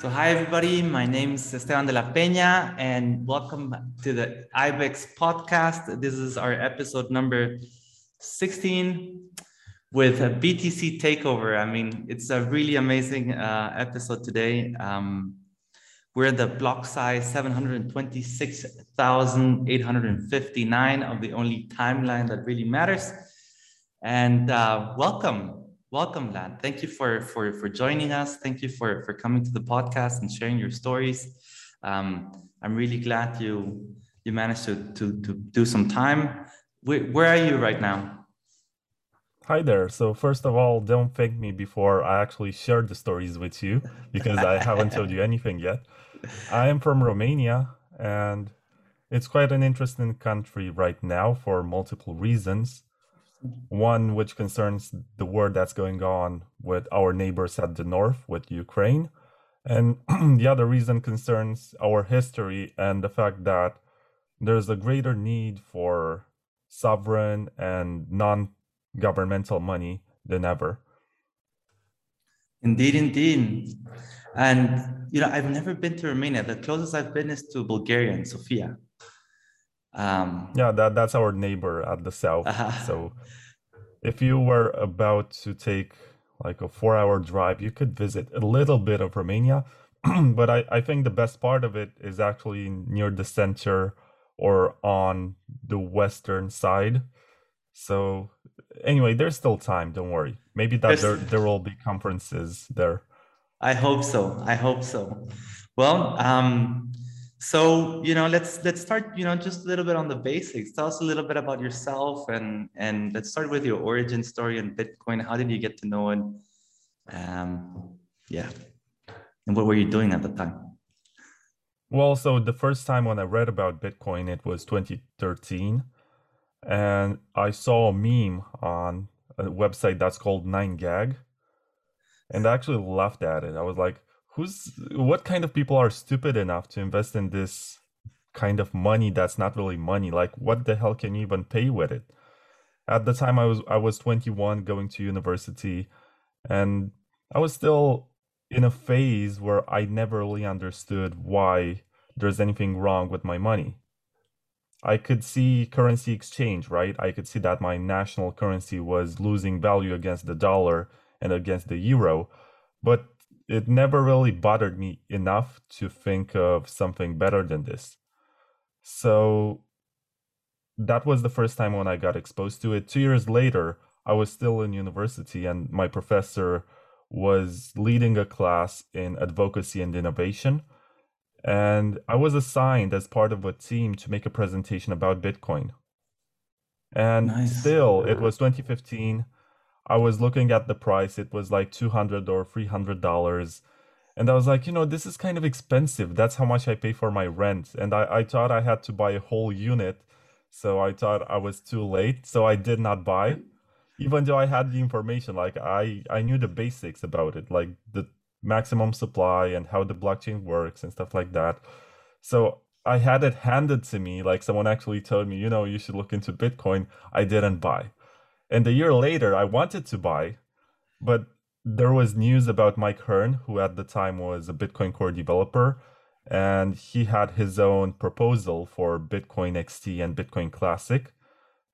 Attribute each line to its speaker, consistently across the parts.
Speaker 1: So hi everybody, my name is Esteban de la Peña and welcome to the IBEX podcast. This is our episode number 16 with a BTC takeover. I mean, it's a really amazing uh, episode today. Um, we're at the block size 726,859 of the only timeline that really matters. And uh, welcome, welcome Vlad thank you for for for joining us. Thank you for for coming to the podcast and sharing your stories. Um, i'm really glad you you managed to to to do some time. Where, where are you right now?
Speaker 2: Hi there. So first of all don't thank me before i actually shared the stories with you because i haven't told you anything yet. I am from romania and it's quite an interesting country right now for multiple reasons one which concerns the war that's going on with our neighbors at the north, with Ukraine. And the other reason concerns our history and the fact that there's a greater need for sovereign and non governmental money than ever.
Speaker 1: Indeed, indeed. And, you know, I've never been to Romania. The closest I've been is to Bulgaria and Sofia.
Speaker 2: Um, yeah, that that's our neighbor at the south. Uh, so if you were about to take like a four hour drive, you could visit a little bit of Romania. but I, I think the best part of it is actually near the center or on the western side. So anyway, there's still time. Don't worry. Maybe that there, there will be conferences there.
Speaker 1: I hope so. I hope so. Well, um, so you know let's let's start you know just a little bit on the basics. Tell us a little bit about yourself and and let's start with your origin story and bitcoin. How did you get to know it? Um yeah. And what were you doing at the time?
Speaker 2: Well so the first time when i read about bitcoin it was 2013 and i saw a meme on a website that's called 9gag and i actually laughed at it. I was like who's what kind of people are stupid enough to invest in this kind of money that's not really money? Like what the hell can you even pay with it? At the time i was i was 21 going to university and i was still in a phase where i never really understood why there's anything wrong with my money. I could see currency exchange right? I could see that my national currency was losing value against the dollar and against the euro but it never really bothered me enough to think of something better than this. So that was the first time when I got exposed to it. Two years later, I was still in university, and my professor was leading a class in advocacy and innovation. And I was assigned as part of a team to make a presentation about Bitcoin. And nice. still, it was 2015 I was looking at the price. It was like 200 or 300 dollars. And I was like, you know, this is kind of expensive. That's how much I pay for my rent. And I, I thought I had to buy a whole unit. So I thought I was too late. So I did not buy, even though I had the information. Like I, I knew the basics about it, like the maximum supply and how the blockchain works and stuff like that. So I had it handed to me, like someone actually told me, you know, you should look into Bitcoin. I didn't buy. And a year later, I wanted to buy, but there was news about Mike Hearn, who at the time was a Bitcoin Core developer, and he had his own proposal for Bitcoin XT and Bitcoin Classic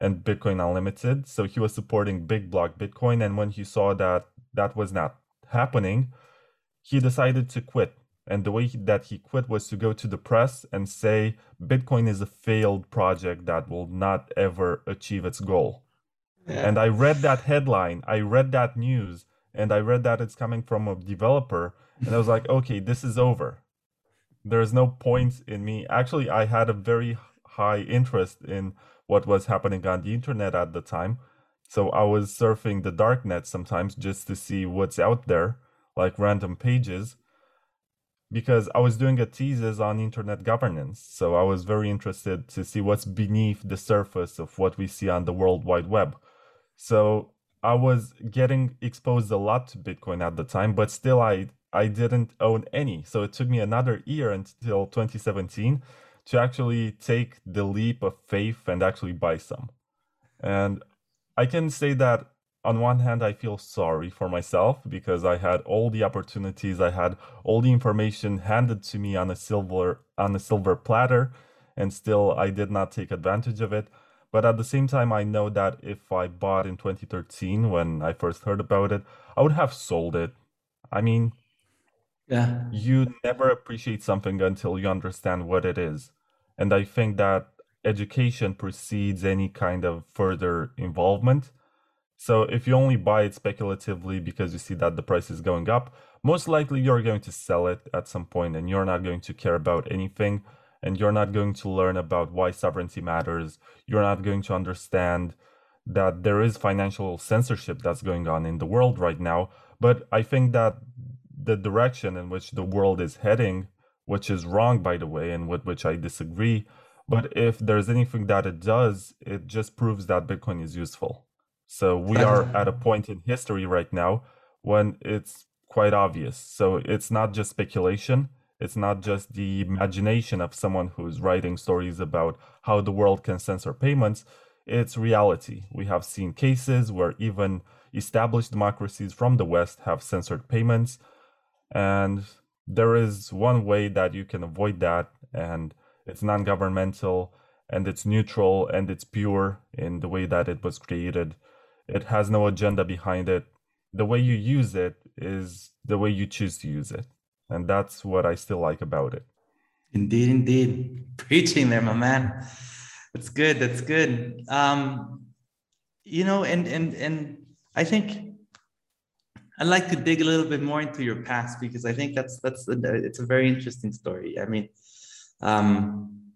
Speaker 2: and Bitcoin Unlimited. So he was supporting big block Bitcoin. And when he saw that that was not happening, he decided to quit. And the way that he quit was to go to the press and say Bitcoin is a failed project that will not ever achieve its goal. And I read that headline, I read that news, and I read that it's coming from a developer, and I was like, okay, this is over. There's no point in me. Actually, I had a very high interest in what was happening on the internet at the time. So I was surfing the darknet sometimes just to see what's out there, like random pages, because I was doing a thesis on internet governance. So I was very interested to see what's beneath the surface of what we see on the World Wide Web. So I was getting exposed a lot to Bitcoin at the time, but still I I didn't own any. So it took me another year until 2017 to actually take the leap of faith and actually buy some. And I can say that on one hand, I feel sorry for myself because I had all the opportunities, I had all the information handed to me on a silver on a silver platter, and still I did not take advantage of it. But at the same time, I know that if I bought in 2013 when I first heard about it, I would have sold it. I mean,
Speaker 1: yeah,
Speaker 2: you never appreciate something until you understand what it is. And I think that education precedes any kind of further involvement. So if you only buy it speculatively because you see that the price is going up, most likely you're going to sell it at some point and you're not going to care about anything and you're not going to learn about why sovereignty matters. You're not going to understand that there is financial censorship that's going on in the world right now. But I think that the direction in which the world is heading, which is wrong, by the way, and with which I disagree, but if there's anything that it does, it just proves that Bitcoin is useful. So we are at a point in history right now when it's quite obvious. So it's not just speculation. It's not just the imagination of someone who's writing stories about how the world can censor payments. It's reality. We have seen cases where even established democracies from the West have censored payments. And there is one way that you can avoid that, and it's non governmental and it's neutral and it's pure in the way that it was created. It has no agenda behind it. The way you use it is the way you choose to use it. And that's what I still like about it.
Speaker 1: Indeed, indeed. Preaching there, my man. That's good. That's good. Um, you know, and and and I think I'd like to dig a little bit more into your past because I think that's that's a, it's a very interesting story. I mean, um,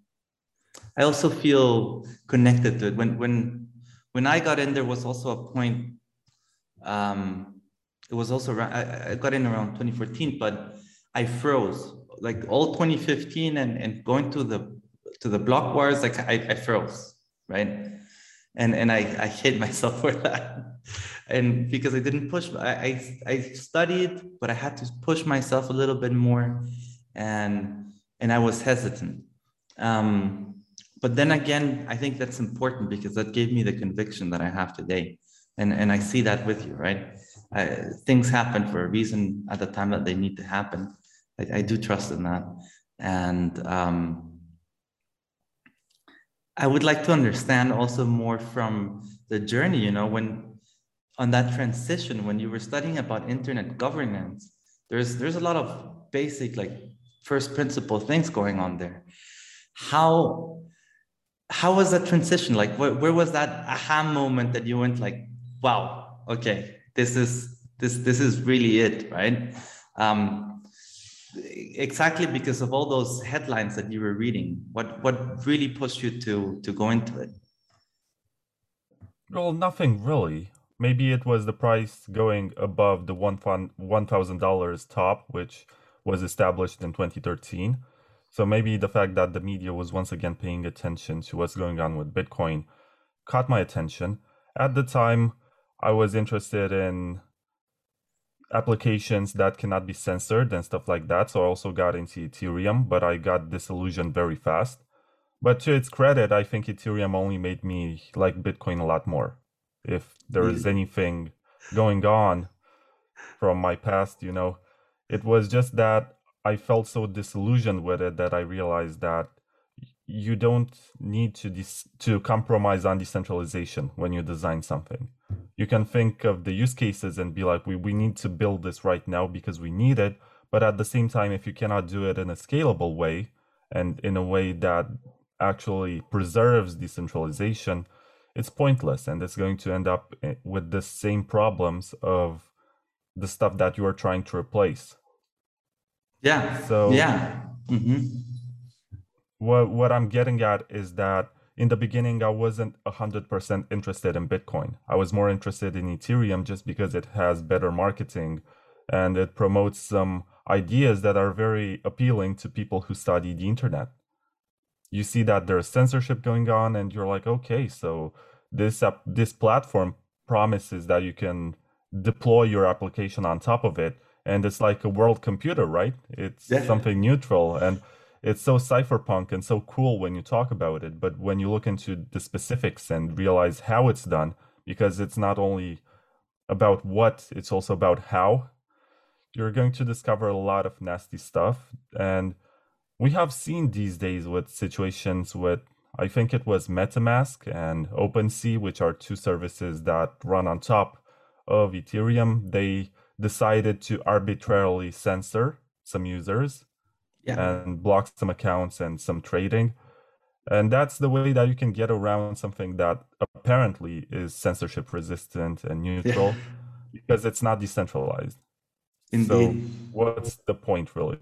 Speaker 1: I also feel connected to it. When when when I got in, there was also a point. Um, it was also around, I, I got in around 2014, but I froze like all 2015 and, and going to the to the block wars, like I, I froze, right? And and I, I hate myself for that. And because I didn't push, I, I, I studied, but I had to push myself a little bit more. And and I was hesitant. Um, but then again, I think that's important because that gave me the conviction that I have today. And, and I see that with you, right? I, things happen for a reason at the time that they need to happen. I, I do trust in that. And um, I would like to understand also more from the journey, you know, when on that transition, when you were studying about internet governance, there's there's a lot of basic like first principle things going on there. How how was that transition? Like where, where was that aha moment that you went like, wow, okay, this is this this is really it, right? Um, exactly because of all those headlines that you were reading. What what really pushed you to to go into it?
Speaker 2: Well, nothing really. Maybe it was the price going above the one thousand dollars top, which was established in 2013. So maybe the fact that the media was once again paying attention to what's going on with Bitcoin caught my attention. At the time, I was interested in applications that cannot be censored and stuff like that. So I also got into Ethereum, but I got disillusioned very fast. But to its credit, I think Ethereum only made me like Bitcoin a lot more. If there is mm. anything going on from my past, you know, it was just that I felt so disillusioned with it that I realized that you don't need to dis- to compromise on decentralization when you design something. You can think of the use cases and be like, we, we need to build this right now because we need it. But at the same time, if you cannot do it in a scalable way and in a way that actually preserves decentralization, it's pointless and it's going to end up eh, with the same problems of the stuff that you are trying to replace.
Speaker 1: Yeah. So yeah. Mm-hmm.
Speaker 2: What what I'm getting at is that in the beginning I wasn't hundred percent interested in Bitcoin. I was more interested in Ethereum just because it has better marketing and it promotes some ideas that are very appealing to people who study the internet. You see that there's censorship going on, and you're like, okay, so this this platform promises that you can deploy your application on top of it and it's like a world computer right it's yeah. something neutral and it's so cypherpunk and so cool when you talk about it but when you look into the specifics and realize how it's done because it's not only about what, it's also about how. You're going to discover a lot of nasty stuff. And we have seen these days with situations with, I think it was MetaMask and OpenSea, which are two services that run on top of Ethereum. They decided to arbitrarily censor some users yeah. and block some accounts and some trading. And that's the way that you can get around something that apparently is censorship resistant and neutral yeah. because it's not decentralized. Indeed. So, what's the point, really?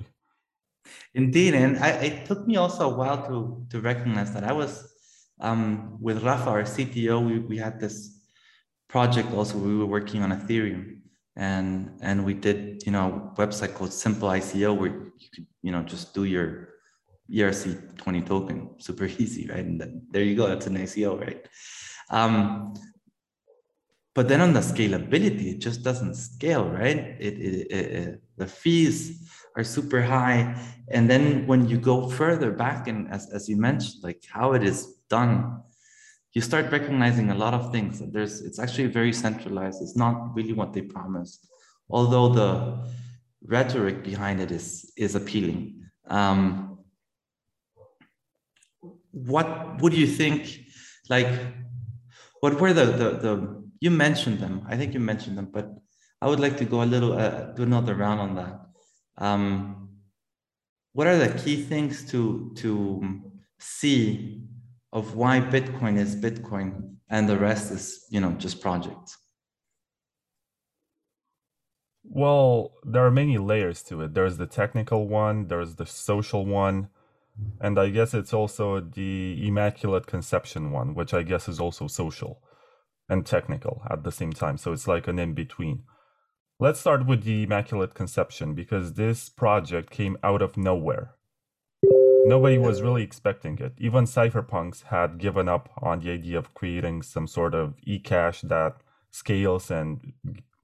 Speaker 1: Indeed. And I, it took me also a while to, to recognize that I was um, with Rafa, our CTO, we, we had this project also, we were working on Ethereum and and we did you know website called simple ico where you could you know just do your erc 20 token. Super easy right? And then, there you go that's an ico right? Um, but then on the scalability it just doesn't scale right? It, it, it, it, the fees are super high. And then when you go further back and as, as you mentioned like how it is done you start recognizing a lot of things. that There's, it's actually very centralized. It's not really what they promised, although the rhetoric behind it is is appealing. Um, what would you think? Like, what were the the the? You mentioned them. I think you mentioned them, but I would like to go a little uh, do another round on that. Um, what are the key things to to see of why Bitcoin is Bitcoin and the rest is, you know, just projects?
Speaker 2: Well, there are many layers to it. There's the technical one, there's the social one, and I guess it's also the Immaculate Conception one, which I guess is also social and technical at the same time. So it's like an in between. Let's start with the Immaculate Conception because this project came out of nowhere. Nobody was really expecting it. Even cypherpunks had given up on the idea of creating some sort of eCash that scales and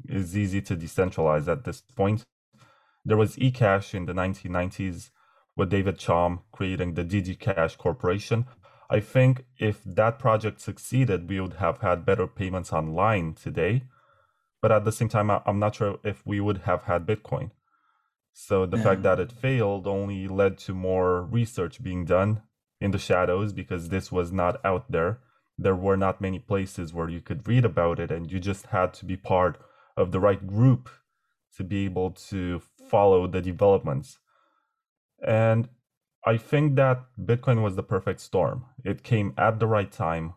Speaker 2: is easy to decentralize at this point. There was eCash in the 1990s with David Chaum creating the DigiCash Corporation. I think if that project succeeded, we would have had better payments online today. But at the same time, I'm not sure if we would have had Bitcoin. So the yeah. fact that it failed only led to more research being done in the shadows because this was not out there. There were not many places where you could read about it, and you just had to be part of the right group to be able to follow the developments. And I think that Bitcoin was the perfect storm. It came at the right time.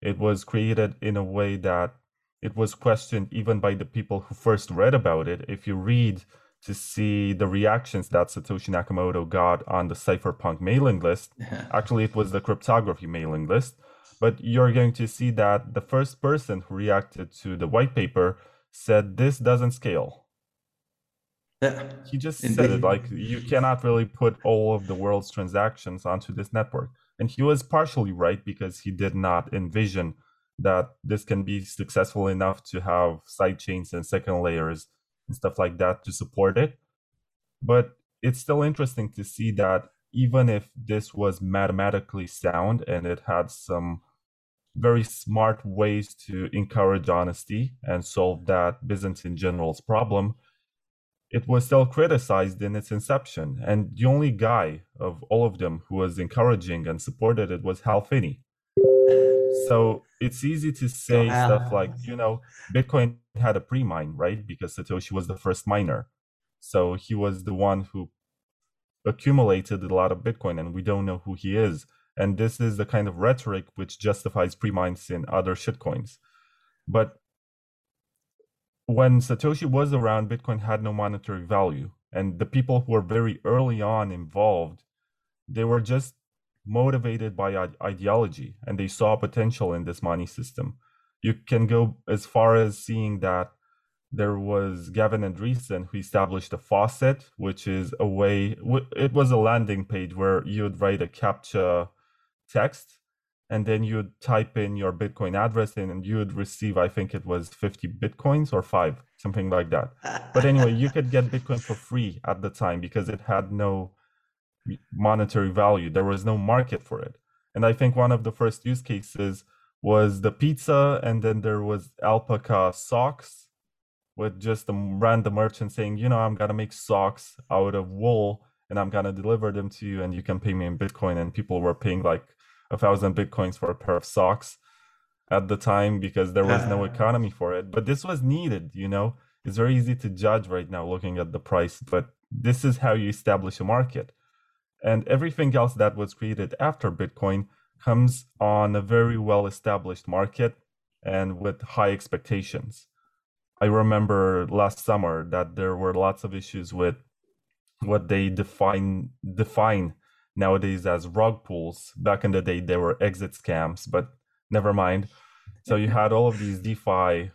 Speaker 2: It was created in a way that it was questioned even by the people who first read about it. If you read to see the reactions that Satoshi Nakamoto got on the cypherpunk mailing list. Actually, it was the cryptography mailing list. But you're going to see that the first person who reacted to the white paper said this doesn't scale. Yeah. He just Indeed. said it like you cannot really put all of the world's transactions onto this network. And he was partially right because he did not envision that this can be successful enough to have side chains and second layers and stuff like that to support it. But it's still interesting to see that even if this was mathematically sound and it had some very smart ways to encourage honesty and solve that Byzantine general's problem, it was still criticized in its inception. And the only guy of all of them who was encouraging and supported it was Hal Finney. So it's easy to say stuff like, you know, Bitcoin had a pre-mine, right? Because Satoshi was the first miner. So he was the one who accumulated a lot of Bitcoin and we don't know who he is. And this is the kind of rhetoric which justifies pre-mines in other shitcoins. But when Satoshi was around, Bitcoin had no monetary value. And the people who were very early on involved, they were just motivated by ideology and they saw potential in this money system. You can go as far as seeing that there was Gavin Andresen who established a faucet, which is a way, it was a landing page where you'd write a CAPTCHA text and then you'd type in your Bitcoin address and you would receive, I think it was 50 Bitcoins or five, something like that. But anyway, you could get Bitcoin for free at the time because it had no monetary value. There was no market for it. And I think one of the first use cases was the pizza, and then there was alpaca socks, with just a random merchant saying, you know, I'm gonna make socks out of wool and I'm gonna deliver them to you and you can pay me in Bitcoin. And people were paying like a thousand Bitcoins for a pair of socks at the time because there was no ah. economy for it. But this was needed, you know. It's very easy to judge right now looking at the price, but this is how you establish a market. And everything else that was created after Bitcoin comes on a very well established market and with high expectations. I remember last summer that there were lots of issues with what they define define nowadays as rug pulls. Back in the day, they were exit scams, but never mind. So you had all of these DeFi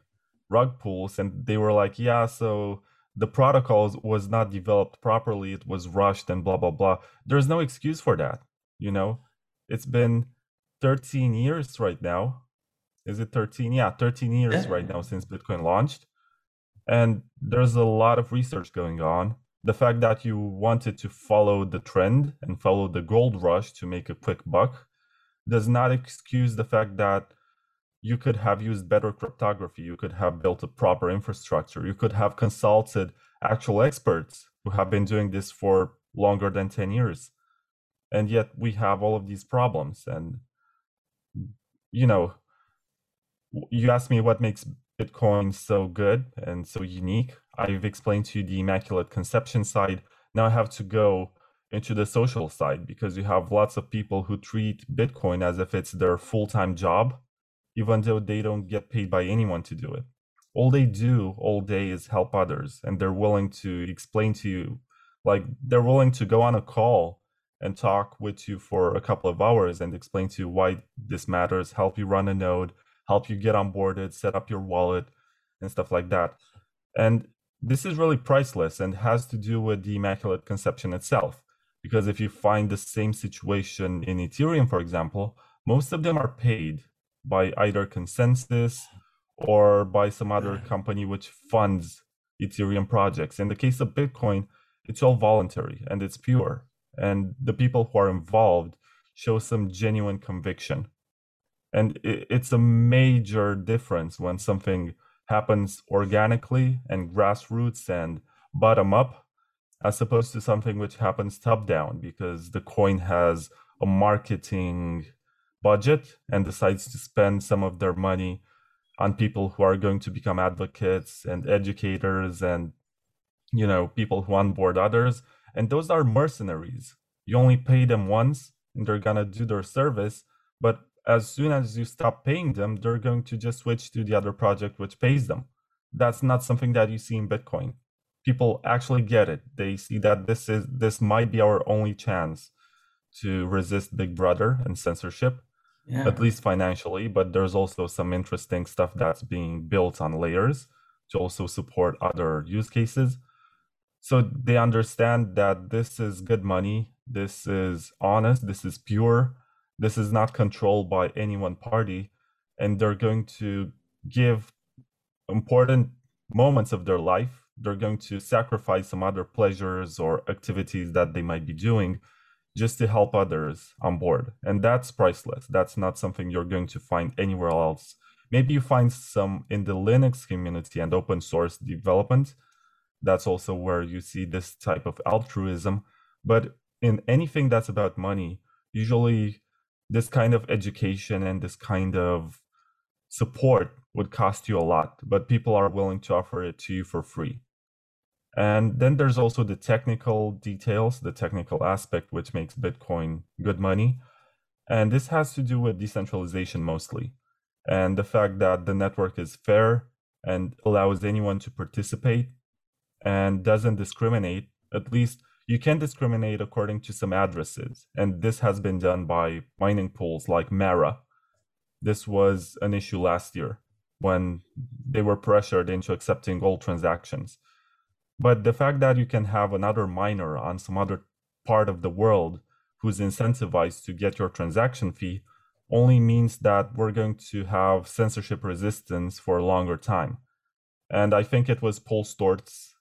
Speaker 2: rug pulls, and they were like, yeah, so the protocols was not developed properly, it was rushed, and blah blah blah. There's no excuse for that. You know, it's been 13 years right now. Is it 13? Yeah, 13 years right now since Bitcoin launched. And there's a lot of research going on the fact that you wanted to follow the trend and follow the gold rush to make a quick buck does not excuse the fact that you could have used better cryptography you could have built a proper infrastructure you could have consulted actual experts who have been doing this for longer than 10 years and yet we have all of these problems and you know you asked me what makes bitcoin so good and so unique I've explained to you the Immaculate Conception side. Now I have to go into the social side because you have lots of people who treat Bitcoin as if it's their full time job, even though they don't get paid by anyone to do it. All they do all day is help others, and they're willing to explain to you, like, they're willing to go on a call and talk with you for a couple of hours and explain to you why this matters, help you run a node, help you get onboarded, set up your wallet, and stuff like that. And this is really priceless and has to do with the Immaculate Conception itself. Because if you find the same situation in Ethereum, for example, most of them are paid by either consensus or by some other mm. company which funds Ethereum projects. In the case of Bitcoin, it's all voluntary and it's pure. And the people who are involved show some genuine conviction. And it's a major difference when something happens organically and grassroots and bottom up as opposed to something which happens top down because the coin has a marketing budget and decides to spend some of their money on people who are going to become advocates and educators and you know people who onboard others and those are mercenaries you only pay them once and they're going to do their service but as soon as you stop paying them, they're going to just switch to the other project which pays them. That's not something that you see in Bitcoin. People actually get it. They see that this is this might be our only chance to resist Big Brother and censorship, yeah. at least financially. But there's also some interesting stuff that's being built on layers to also support other use cases. So they understand that this is good money, this is honest, this is pure, this is not controlled by any one party and they're going to give important moments of their life they're going to sacrifice some other pleasures or activities that they might be doing just to help others on board. And that's priceless. That's not something you're going to find anywhere else. Maybe you find some in the linux community and open source development. That's also where you see this type of altruism. But in anything that's about money usually this kind of education and this kind of support would cost you a lot, but people are willing to offer it to you for free. And then there's also the technical details, the technical aspect, which makes Bitcoin good money. And this has to do with decentralization mostly, and the fact that the network is fair and allows anyone to participate and doesn't discriminate, at least you can discriminate according to some addresses, and this has been done by mining pools like Mara. This was an issue last year when they were pressured into accepting all transactions. But the fact that you can have another miner on some other part of the world who's incentivized to get your transaction fee only means that we're going to have censorship resistance for a longer time. And I think it was Paul Sztorc,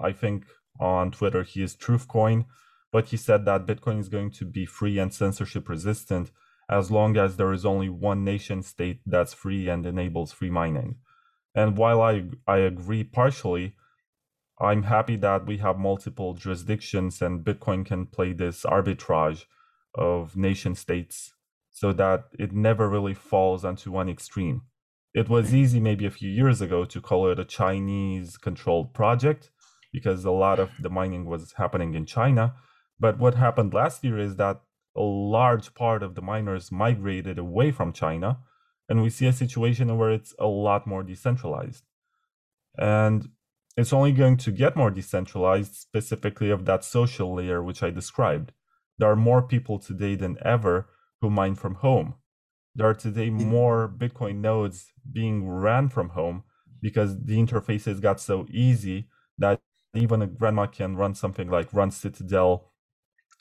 Speaker 2: I think on Twitter. He is Truthcoin, but he said that Bitcoin is going to be free and censorship resistant as long as there is only one nation state that's free and enables free mining. And while I I agree partially, I'm happy that we have multiple jurisdictions and Bitcoin can play this arbitrage of nation states so that it never really falls onto one extreme. It was easy maybe a few years ago to call it a Chinese controlled project because a lot of the mining was happening in China. But what happened last year is that a large part of the miners migrated away from China, and we see a situation where it's a lot more decentralized. And it's only going to get more decentralized, specifically of that social layer which I described. There are more people today than ever who mine from home. There are today hmm. more Bitcoin nodes being ran from home because the interfaces got so easy that even a grandma can run something like Run Citadel,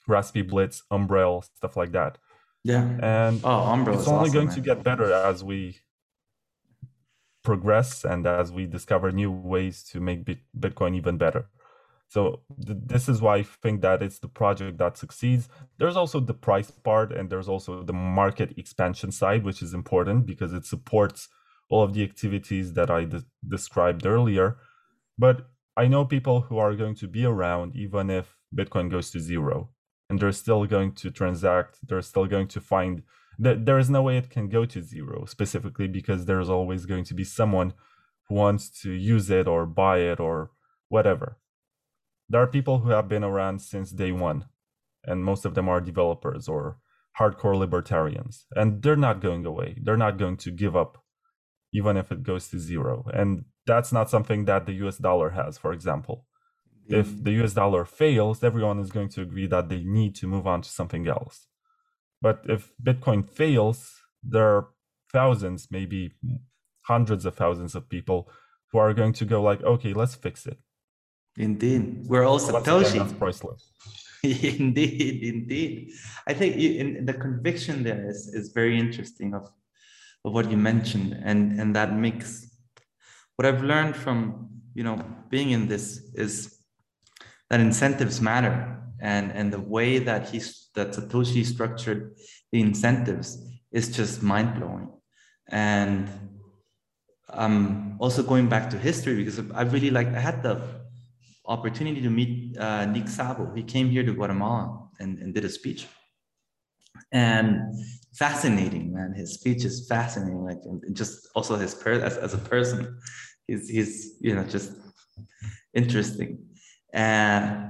Speaker 2: Raspberry Blitz, Umbrel, stuff like that.
Speaker 1: Yeah.
Speaker 2: And
Speaker 1: oh, Umbrel
Speaker 2: it's only
Speaker 1: awesome,
Speaker 2: going
Speaker 1: man.
Speaker 2: to get better as we progress and as we discover new ways to make Bitcoin even better. So th- this is why I think that it's the project that succeeds. There's also the price part, and there's also the market expansion side, which is important because it supports all of the activities that I de- described earlier. But I know people who are going to be around even if Bitcoin goes to zero, and they're still going to transact. They're still going to find that there is no way it can go to zero specifically because there's always going to be someone who wants to use it or buy it or whatever there are people who have been around since day one, and most of them are developers or hardcore libertarians, and they're not going away. They're not going to give up, even if it goes to zero. And that's not something that the US dollar has, for example. If mm. the US dollar fails, everyone is going to agree that they need to move on to something else. But if Bitcoin fails, there are thousands, maybe hundreds of thousands of people who are going to go like, okay, let's fix it
Speaker 1: Indeed, we're all Satoshi.
Speaker 2: That's priceless.
Speaker 1: indeed, indeed. I think in, in the conviction there is, is very interesting of, of what you mentioned, and and that mix. what I've learned from you know being in this is that incentives matter, and and the way that he's that Satoshi structured the incentives is just mind blowing, and um also going back to history because I really like I had the opportunity to meet uh, Nick Szabo. He came here to Guatemala and, and did a speech. And fascinating, man. His speech is fascinating. Like, just also his per as, as a person, he's he's you know just interesting. And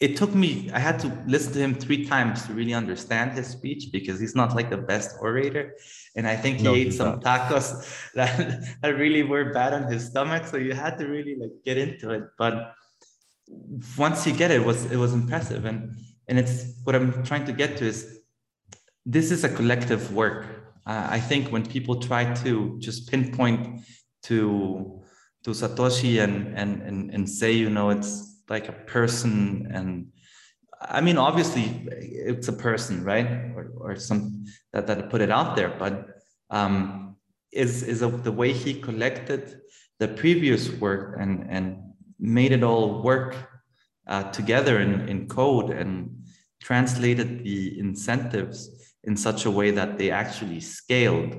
Speaker 1: it took me i had to listen to him three times to really understand his speech because he's not like the best orator. And i think he no, ate some not. tacos that, that really were bad on his stomach. So you had to really like get into it. But once you get it, it was it was impressive. And and it's what i'm trying to get to is this is a collective work. Uh, i think when people try to just pinpoint to to satoshi and and and, and say you know it's like a person and I mean, obviously it's a person, right? Or, or some that, that put it out there, but um, is, is a, the way he collected the previous work and, and made it all work uh, together in, in code and translated the incentives in such a way that they actually scaled.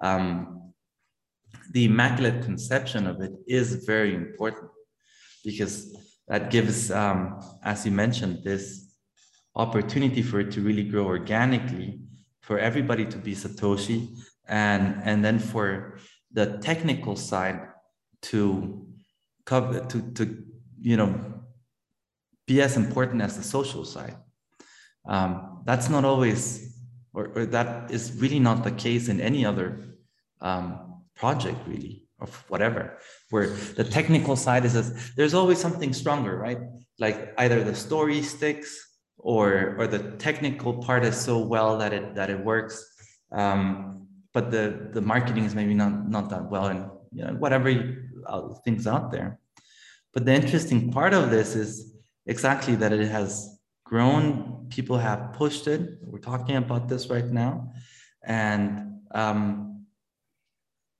Speaker 1: Um, the immaculate conception of it is very important because that gives, um, as you mentioned, this opportunity for it to really grow organically, for everybody to be Satoshi, and and then for the technical side to cover to to you know be as important as the social side. Um, that's not always, or, or, that is really not the case in any other um, project, really of whatever where the technical side is there's always something stronger right? Like either the story sticks or or the technical part is so well that it that it works. Um, but the the marketing is maybe not not that well and you know, whatever you, uh, things out there. But the interesting part of this is exactly that it has grown. People have pushed it. We're talking about this right now. And um,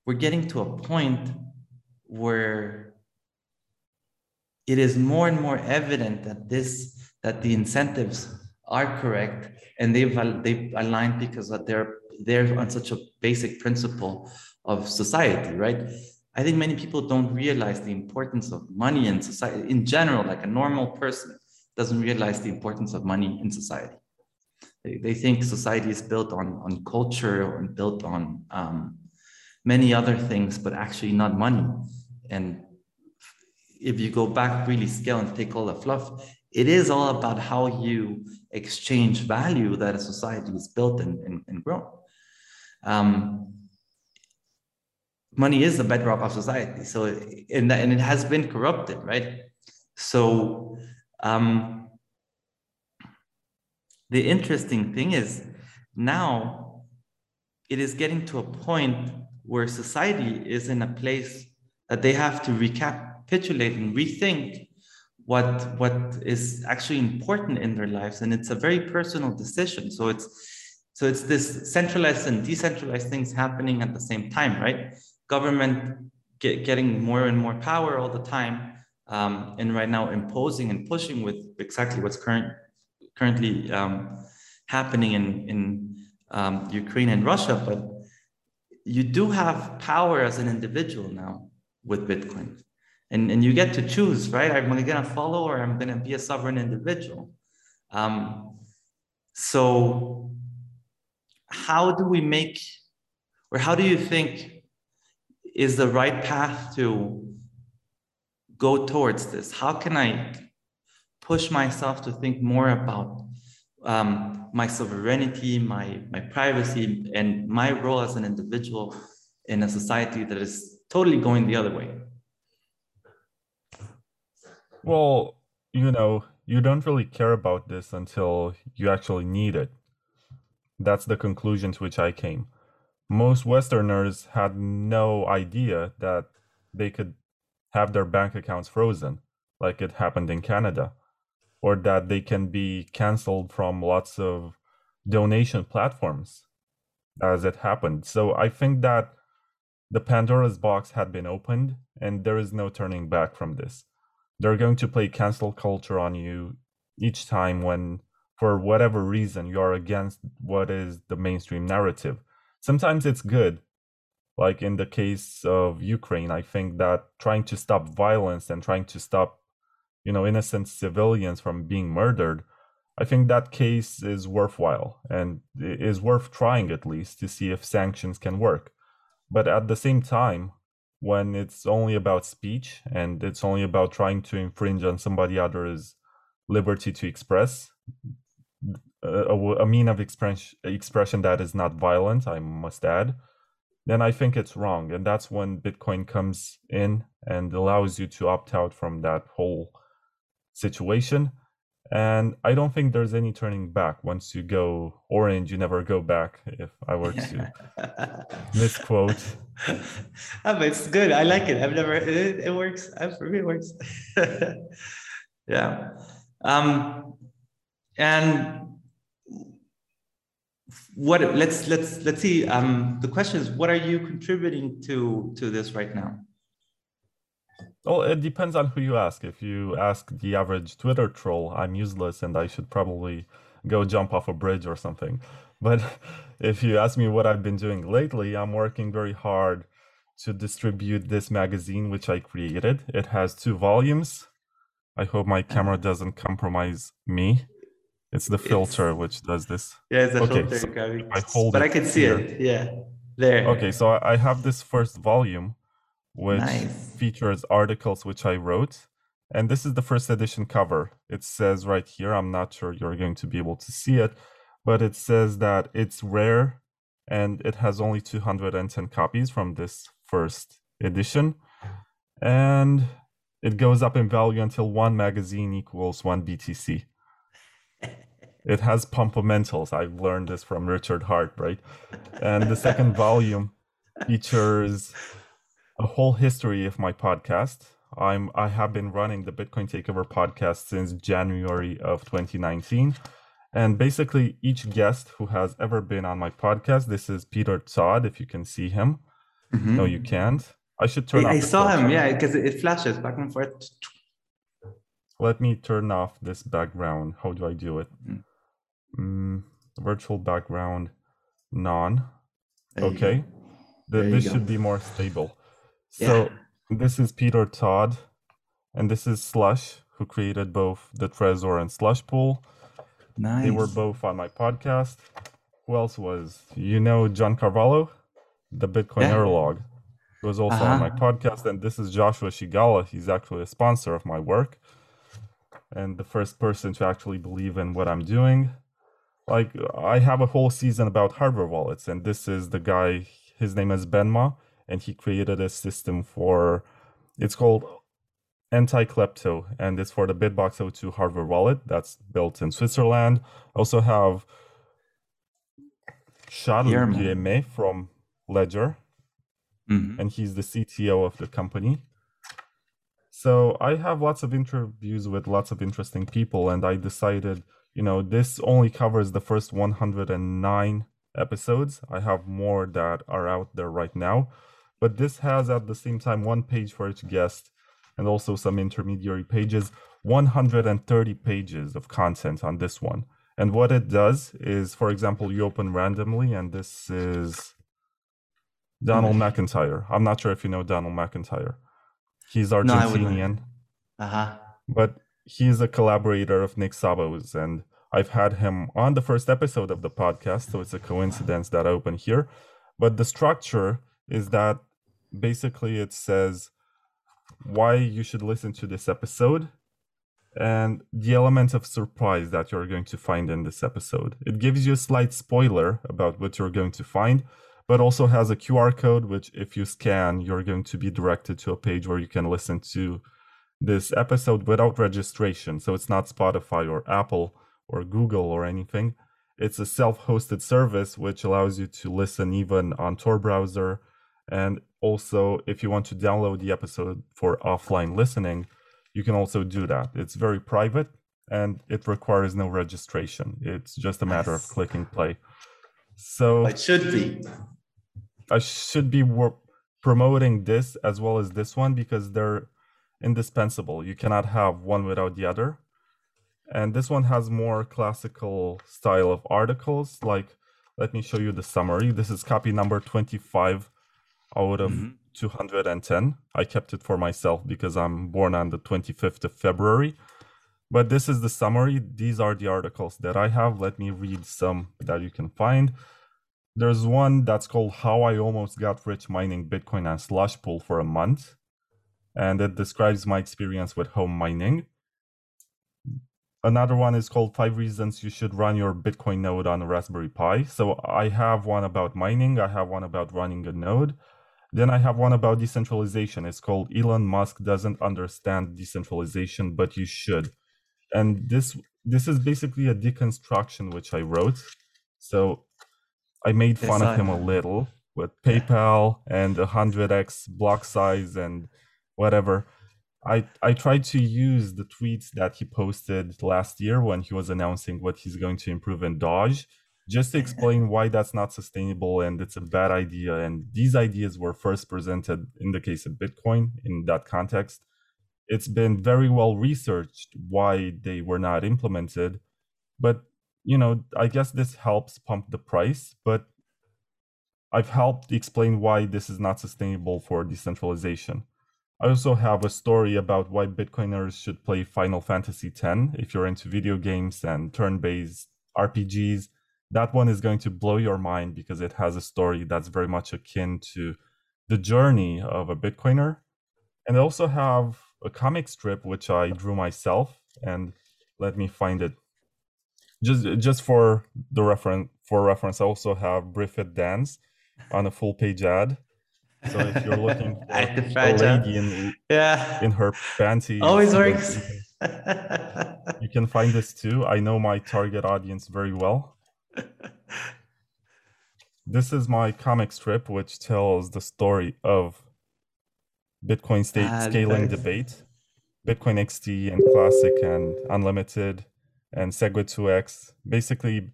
Speaker 1: we're getting to a point where it is more and more evident that this that the incentives are correct and they've they've aligned because they're they're on such a basic principle of society, right? I think many people don't realize the importance of money in society in general, like a normal person doesn't realize the importance of money in society. They, they think society is built on, on culture and built on um, many other things, but actually not money. And if you go back really scale and take all the fluff, it is all about how you exchange value that a society is built and, and, and grown. Um, money is the bedrock of society. So, and, and it has been corrupted, right? So, um, the interesting thing is now it is getting to a point where society is in a place that they have to recapitulate and rethink what what is actually important in their lives. And it's a very personal decision. So it's so it's this centralized and decentralized things happening at the same time right? Government get, getting more and more power all the time um, and right now imposing and pushing with exactly what's current currently um, happening in in um, Ukraine and Russia. But you do have power as an individual now with Bitcoin and, and you get to choose, right? I'm going to follow or I'm going to be a sovereign individual. Um, so, how do we make, or how do you think is the right path to go towards this? How can I push myself to think more about um, my sovereignty, my, my privacy, and my role as an individual in a society that is totally going the other way?
Speaker 2: Well, you know, you don't really care about this until you actually need it. That's the conclusion to which I came. Most Westerners had no idea that they could have their bank accounts frozen, like it happened in Canada, or that they can be canceled from lots of donation platforms, as it happened. So I think that the Pandora's box had been opened, and there is no turning back from this. They're going to play cancel culture on you each time when for whatever reason you're against what is the mainstream narrative. Sometimes it's good. Like in the case of ukraine i think that trying to stop violence and trying to stop you know innocent civilians from being murdered i think that case is worthwhile and is worth trying at least to see if sanctions can work but at the same time when it's only about speech and it's only about trying to infringe on somebody else's liberty to express uh, a, a mean of express, expression that is not violent i must add then i think it's wrong. And that's when bitcoin comes in and allows you to opt out from that whole situation and I don't think there's any turning back. Once you go orange, you never go back. If I were to misquote,
Speaker 1: oh, but it's good. I like it. I've never. It, it works. For me, it works. yeah. Um, and what? Let's let's let's see. Um, the question is, what are you contributing to to this right now?
Speaker 2: Well, it depends on who you ask. If you ask the average Twitter troll, I'm useless and I should probably go jump off a bridge or something. But if you ask me what I've been doing lately, I'm working very hard to distribute this magazine which I created. It has two volumes. I hope my camera mm-hmm. doesn't compromise me. It's the filter it's, which does this.
Speaker 1: Yeah, it's the okay, filter. So I hold but I can see here. it. Yeah, there.
Speaker 2: Okay, so I have this first volume which nice. features articles which I wrote. And this is the first edition cover. It says right here, I'm not sure you're going to be able to see it, but it says that it's rare and it has only 210 copies from this first edition. And it goes up in value until one magazine equals one BTC. it has pumpamentals. I've learned this from Richard Heart, right? And the second volume features a whole history of my podcast. I'm I have been running the Bitcoin Takeover podcast since January of 2019. And basically each guest who has ever been on my podcast, this is Peter Todd, if you can see him. Mm-hmm. No, you can't. I should turn
Speaker 1: I, I saw him, yeah, because it flashes back and forth.
Speaker 2: Let me turn off this background. How do I do it? Mm. Mm, virtual background, none. Okay. Th- this should be more stable. So yeah. this is Peter Todd, and this is Slush, who created both the Trezor and Slush Pool. Nice. They were both on my podcast. Who else was? You know John Carvalho, the Bitcoin yeah. Log. He was also uh-huh. on my podcast. And this is Joshua Scigala. He's actually a sponsor of my work and the first person to actually believe in what I'm doing. Like I have a whole season about hardware wallets, and this is the guy. His name is Benma, and he created a system for. It's called Anti-Klepto, and it's for the BitBox02 hardware wallet that's built in Switzerland. I also have Charles Guillemet from Ledger, mm-hmm. and he's the CTO of the company. So I have lots of interviews with lots of interesting people, and I decided, you know, this only covers the first 109 episodes. I have more that are out there right now, but this has at the same time one page for each guest and also some intermediary pages, 130 pages of content on this one. And what it does is, for example, you open randomly, and this is Donald McIntyre. I'm not sure if you know Donald McIntyre. He's Argentinian. No, uh-huh. But he's a collaborator of Nick Szabo's, and I've had him on the first episode of the podcast, so it's a coincidence that I open here. But the structure is that basically it says why you should listen to this episode and the element of surprise that you're going to find in this episode. It gives you a slight spoiler about what you're going to find, but also has a QR code, which if you scan, you're going to be directed to a page where you can listen to this episode without registration. So it's not Spotify or Apple or Google or anything. It's a self hosted service which allows you to listen even on Tor browser. And also, if you want to download the episode for offline listening, you can also do that. It's very private and it requires no registration. It's just a matter of clicking play. So
Speaker 1: it should be.
Speaker 2: I should be wor- promoting this as well as this one because they're indispensable. You cannot have one without the other. And this one has more classical style of articles. Like, let me show you the summary. This is copy number 25 out of mm-hmm. 210. I kept it for myself because I'm born on the 25th of February. But this is the summary. These are the articles that I have. Let me read some that you can find. There's one that's called How I Almost Got Rich Mining Bitcoin and Slush Pool for a Month. And it describes my experience with home mining. Another one is called Five Reasons You Should Run Your Bitcoin Node on a Raspberry Pi. So I have one about mining, I have one about running a node. Then I have one about decentralization. It's called Elon Musk Doesn't Understand Decentralization, but You Should. And this this is basically a deconstruction which I wrote. So I made fun of him a little with PayPal and a hundred x block size and whatever. I I tried to use the tweets that he posted last year when he was announcing what he's going to improve in Doge, just to explain why that's not sustainable and it's a bad idea. And these ideas were first presented in the case of Bitcoin in that context. It's been very well researched why they were not implemented, but you know, I guess this helps pump the price, but I've helped explain why this is not sustainable for decentralization. I also have a story about why Bitcoiners should play Final Fantasy X if you're into video games and turn based RPGs. That one is going to blow your mind because it has a story that's very much akin to the journey of a Bitcoiner. And I also have a comic strip which I drew myself, and let me find it just just for the reference for reference, I also have Briffet Dance on a full page ad. So if you're looking for a lady in, yeah. in her panties,
Speaker 1: always works.
Speaker 2: you can find this too. I know my target audience very well. This is my comic strip, which tells the story of Bitcoin state ah, scaling debate, Bitcoin XT and Classic and Unlimited, and Segwit 2x. Basically,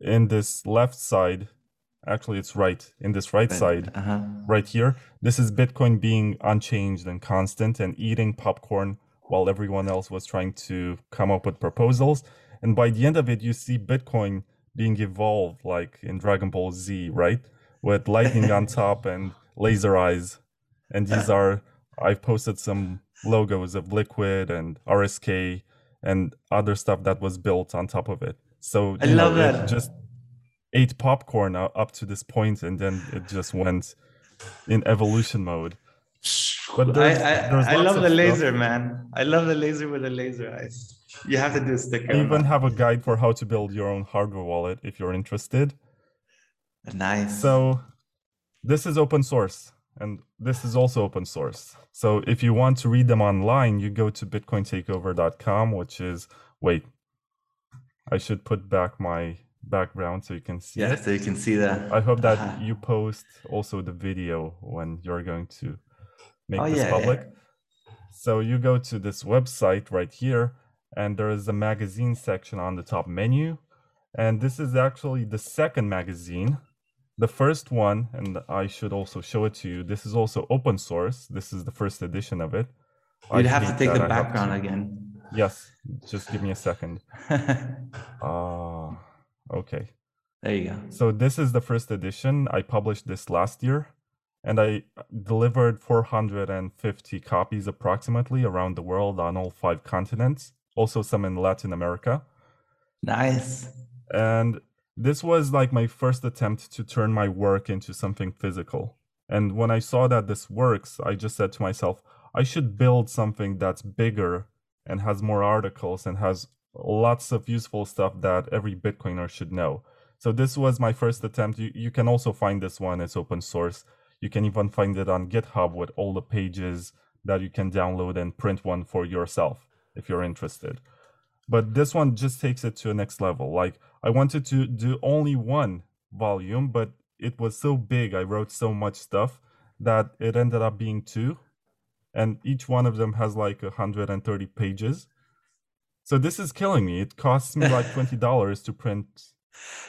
Speaker 2: in this left side, actually it's right, in this right, right. side, uh-huh. right here, this is Bitcoin being unchanged and constant and eating popcorn while everyone else was trying to come up with proposals. And by the end of it, you see Bitcoin being evolved like in Dragon Ball Z, right? with lightning on top and laser eyes. And these are I've posted some logos of Liquid and RSK and other stuff that was built on top of it. So
Speaker 1: I love know, that.
Speaker 2: just ate popcorn up to this point, and then it just went in evolution mode.
Speaker 1: But there's, I, I, there's I love the laser, man. I love the laser with the laser eyes. You have to do a sticker.
Speaker 2: I even have a guide for how to build your own hardware wallet if you're interested.
Speaker 1: Nice.
Speaker 2: So this is open source and this is also open source. So if you want to read them online, you go to bitcointakeover.com, which is wait, I should put back my background so you can see
Speaker 1: yeah,
Speaker 2: it.
Speaker 1: so you can see that.
Speaker 2: I hope that uh-huh. you post also the video when you're going to make oh, this yeah, public. Yeah. So you go to this website right here, and there is a magazine section on the top menu. And this is actually the second magazine the first one, and I should also show it to you. This is also open source. This is the first edition of it.
Speaker 1: You'd I have to take the background again.
Speaker 2: Yes, just give me a second. uh, okay.
Speaker 1: There you go.
Speaker 2: So this is the first edition. I published this last year, and I delivered 450 copies approximately around the world on all five continents. Also some in Latin America.
Speaker 1: Nice.
Speaker 2: And this was like my first attempt to turn my work into something physical. And when I saw that this works, I just said to myself, I should build something that's bigger and has more articles and has lots of useful stuff that every Bitcoiner should know. So this was my first attempt. You, you can also find this one, it's open source. You can even find it on GitHub with all the pages that you can download and print one for yourself if you're interested. But this one just takes it to a next level. Like I wanted to do only one volume, but it was so big, I wrote so much stuff that it ended up being two. And each one of them has like 130 pages. So this is killing me. It costs me like $20 to print.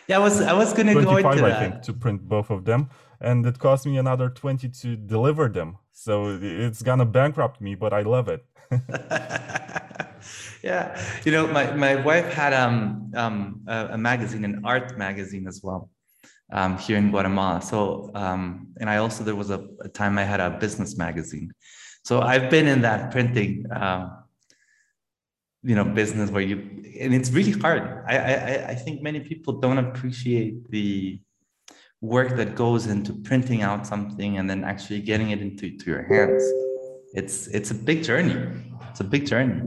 Speaker 1: Yeah, I was I was gonna go into I
Speaker 2: that. think, to print both of them. And it cost me another 20 to deliver them. So it's gonna bankrupt me, but I love it.
Speaker 1: yeah. You know my, my wife had um, um, a, a, magazine an art magazine as well um, here in guatemala. So um, and i also there was a, a, time i had a business magazine. So i've been in that printing um, you know business where you and it's really hard. I, I i think many people don't appreciate the work that goes into printing out something and then actually getting it into to your hands. It's it's a big journey. It's a big journey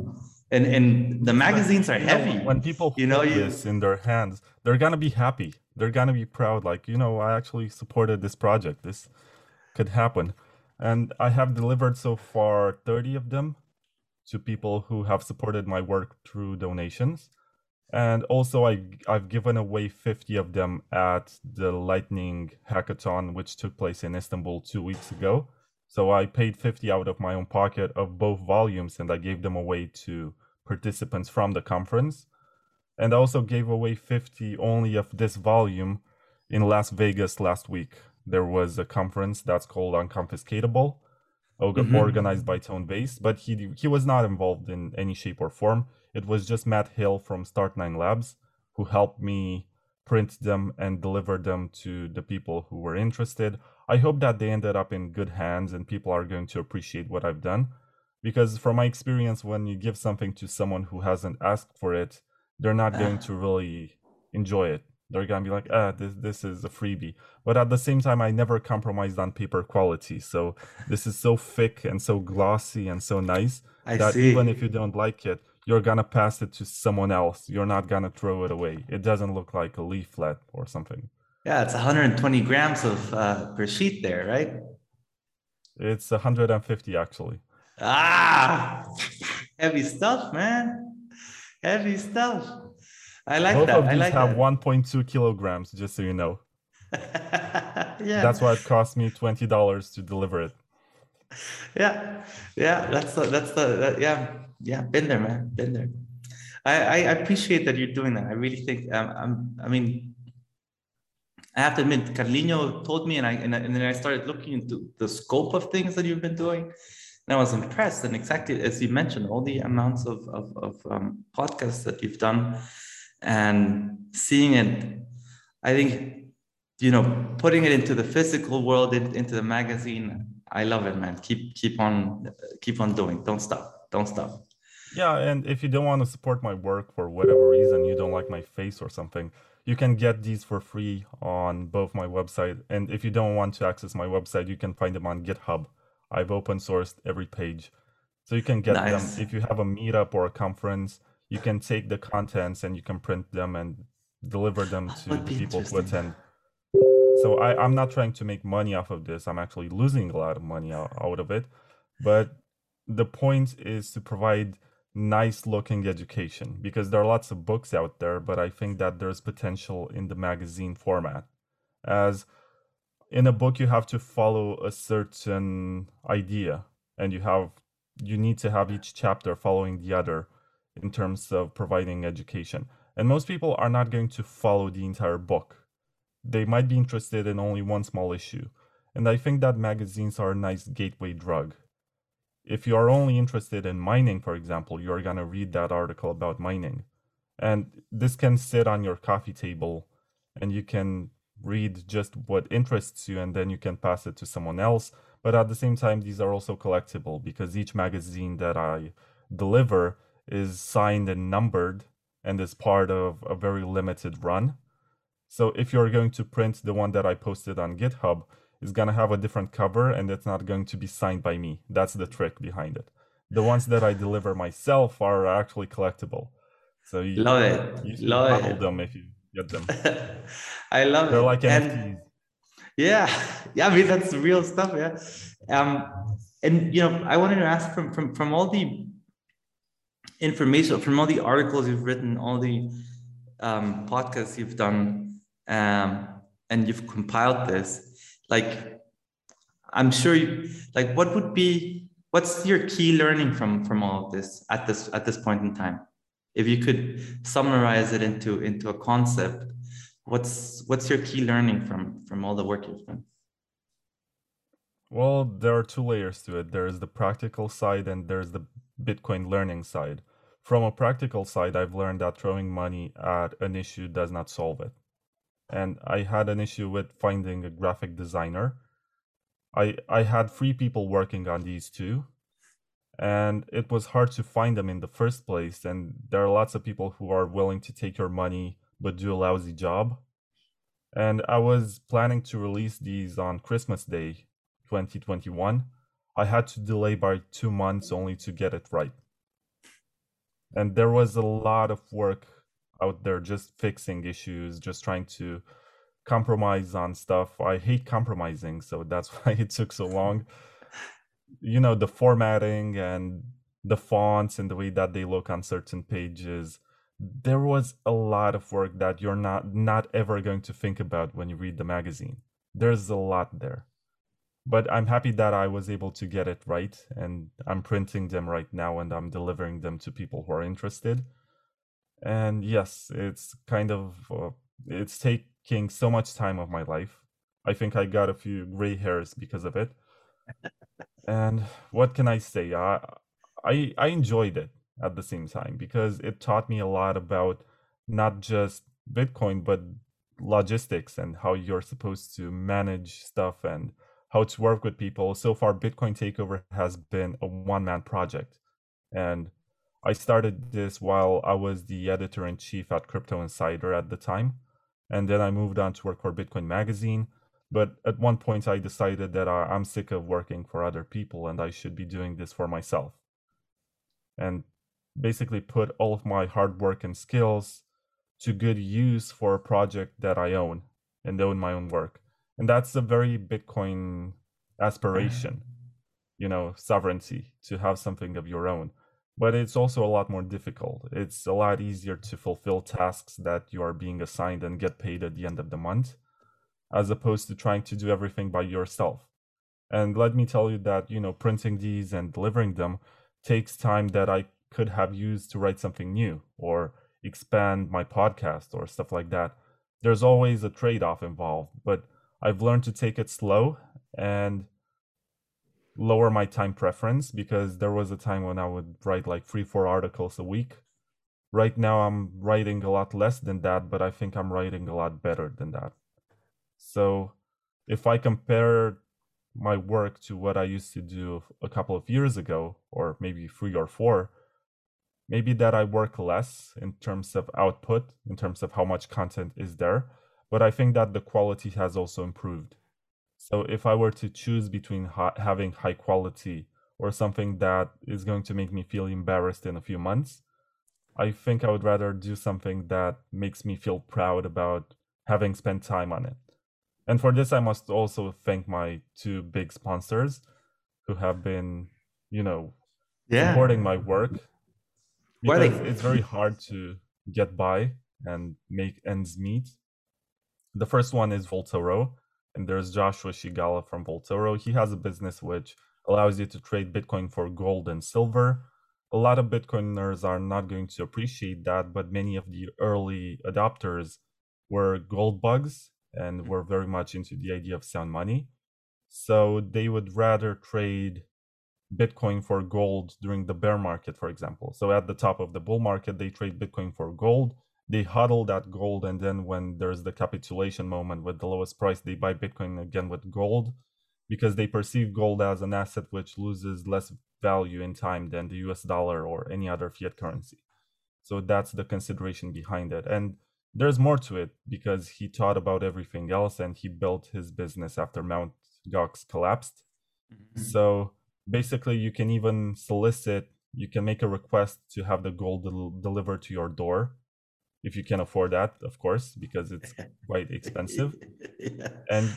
Speaker 1: and and the magazines are heavy.
Speaker 2: When people you know you, this in their hands, they're gonna be happy. They're gonna be proud. Like you know, I actually supported this project. This could happen, and I have delivered so far thirty of them to people who have supported my work through donations. And also, I I've given away fifty of them at the Lightning Hackathon, which took place in Istanbul two weeks ago. So I paid 50 out of my own pocket of both volumes and I gave them away to participants from the conference, and also gave away 50 only of this volume in Las Vegas last week. There was a conference that's called Unconfiscatable, mm-hmm. organized by Tone Vays, but he he was not involved in any shape or form. It was just Matt Hill from Start9 Labs who helped me print them and deliver them to the people who were interested. I hope that they ended up in good hands and people are going to appreciate what I've done because from my experience when you give something to someone who hasn't asked for it they're not going to really enjoy it. They're going to be like ah this this is a freebie. But at the same time i never compromised on paper quality. So this is so thick and so glossy and so nice I that see. even if you don't like it you're gonna pass it to someone else. You're not gonna throw it away. It doesn't look like a leaflet or something.
Speaker 1: Yeah it's 120 grams of uh, per sheet there right?
Speaker 2: It's 150 actually
Speaker 1: Ah, heavy stuff, man. Heavy stuff. I like
Speaker 2: Both
Speaker 1: that.
Speaker 2: of these
Speaker 1: I like
Speaker 2: have 1.2 kilograms, just so you know.
Speaker 1: yeah.
Speaker 2: That's why it cost me twenty dollars to deliver it.
Speaker 1: Yeah, yeah. That's the, that's the that, yeah yeah. Been there, man. Been there. I, I appreciate that you're doing that. I really think um, I'm. I mean, I have to admit, Carlino told me, and I and, and then I started looking into the scope of things that you've been doing and I was impressed. And exactly as you mentioned, all the amounts of, of, of um, podcasts that you've done and seeing it, I think you know, putting it into the physical world, into the magazine. I love it, man. Keep keep on keep on doing. Don't stop. Don't stop.
Speaker 2: Yeah, and if you don't want to support my work for whatever reason, you don't like my face or something, you can get these for free on both my website. And if you don't want to access my website, you can find them on GitHub. I've open sourced every page. So you can get nice. them if you have a meetup or a conference, you can take the contents and you can print them and deliver them to the people who attend. So I, I'm not trying to make money off of this. I'm actually losing a lot of money out, out of it. But the point is to provide nice looking education because there are lots of books out there, but I think that there's potential in the magazine format. As in a book, you have to follow a certain idea and you have you need to have each chapter following the other in terms of providing education. And most people are not going to follow the entire book. They might be interested in only one small issue. And I think that magazines are a nice gateway drug if you are only interested in mining, for example, you're going to read that article about mining. And this can sit on your coffee table and you can read just what interests you and then you can pass it to someone else. But at the same time, these are also collectible because each magazine that I deliver is signed and numbered and is part of a very limited run. So if you're going to print the one that I posted on GitHub, it's going to have a different cover and it's not going to be signed by me. That's the trick behind it. The ones that I deliver myself are actually collectible. So you,
Speaker 1: love it. You love it.
Speaker 2: them if you get them.
Speaker 1: I love
Speaker 2: They're
Speaker 1: it.
Speaker 2: Like and, NFTs.
Speaker 1: Yeah. Yeah. I mean, that's real stuff. Yeah. Um, and, you know, I wanted to ask from, from, from all the information, from all the articles you've written, all the um, podcasts you've done, um, and you've compiled this, like i'm sure you like what would be what's your key learning from from all of this at this at this point in time if you could summarize it into into a concept what's what's your key learning from from all the work you've done?
Speaker 2: Well there are two layers to it. There's the practical side and there's the bitcoin learning side. From a practical side i've learned that throwing money at an issue does not solve it. And I had an issue with finding a graphic designer. I I had three people working on these two, and it was hard to find them in the first place. And there are lots of people who are willing to take your money but do a lousy job. And I was planning to release these on Christmas Day 2021. I had to delay by two months only to get it right. And there was a lot of work out there just fixing issues, just trying to compromise on stuff. I hate compromising, so that's why it took so long. You know, the formatting and the fonts and the way that they look on certain pages. There was a lot of work that you're not not ever going to think about when you read the magazine. There's a lot there. But I'm happy that I was able to get it right and I'm printing them right now and I'm delivering them to people who are interested and yes it's kind of uh, it's taking so much time of my life i think i got a few gray hairs because of it and what can i say I, I i enjoyed it at the same time because it taught me a lot about not just bitcoin but logistics and how you're supposed to manage stuff and how to work with people so far bitcoin takeover has been a one man project and I started this while I was the editor in chief at Crypto Insider at the time. And then I moved on to work for Bitcoin Magazine. But at one point, I decided that I'm sick of working for other people and I should be doing this for myself. And basically put all of my hard work and skills to good use for a project that I own and own my own work. And that's a very Bitcoin aspiration, mm-hmm. you know, sovereignty to have something of your own but it's also a lot more difficult. It's a lot easier to fulfill tasks that you are being assigned and get paid at the end of the month, as opposed to trying to do everything by yourself. And let me tell you that, you know, printing these and delivering them takes time that I could have used to write something new or expand my podcast or stuff like that. There's always a trade off involved, but I've learned to take it slow and lower my time preference because there was a time when I would write like three, four articles a week. Right now, I'm writing a lot less than that, but I think I'm writing a lot better than that. So if I compare my work to what I used to do a couple of years ago, or maybe three or four, maybe that I work less in terms of output, in terms of how much content is there, but I think that the quality has also improved. So if I were to choose between ha- having high quality or something that is going to make me feel embarrassed in a few months, I think I would rather do something that makes me feel proud about having spent time on it. And for this, I must also thank my two big sponsors who have been, you know, yeah. supporting my work. Because it's very hard to get by and make ends meet. The first one is Vaultoro, and there's Joshua Scigala from Vaultoro. He has a business which allows you to trade Bitcoin for gold and silver. A lot of Bitcoiners are not going to appreciate that, but many of the early adopters were gold bugs and were very much into the idea of sound money. So they would rather trade Bitcoin for gold during the bear market, for example. So at the top of the bull market, they trade Bitcoin for gold. They huddle that gold, and then when there's the capitulation moment with the lowest price, they buy Bitcoin again with gold because they perceive gold as an asset which loses less value in time than the US dollar or any other fiat currency. So that's the consideration behind it. And there's more to it because he taught about everything else and he built his business after Mount Gox collapsed. Mm-hmm. So basically, you can even solicit, you can make a request to have the gold del- delivered to your door if you can afford that, of course, because it's quite expensive. yeah. And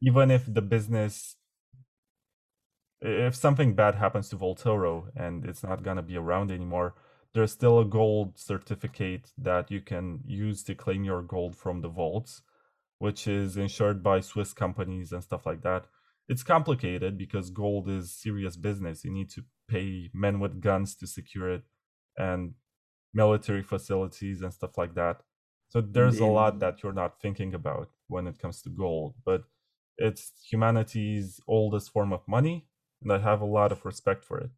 Speaker 2: even if the business, if something bad happens to Vaultoro and it's not going to be around anymore, there's still a gold certificate that you can use to claim your gold from the vaults, which is insured by Swiss companies and stuff like that. It's complicated because gold is serious business. You need to pay men with guns to secure it and military facilities and stuff like that. So there's a lot that you're not thinking about when it comes to gold, but it's humanity's oldest form of money, and I have a lot of respect for it,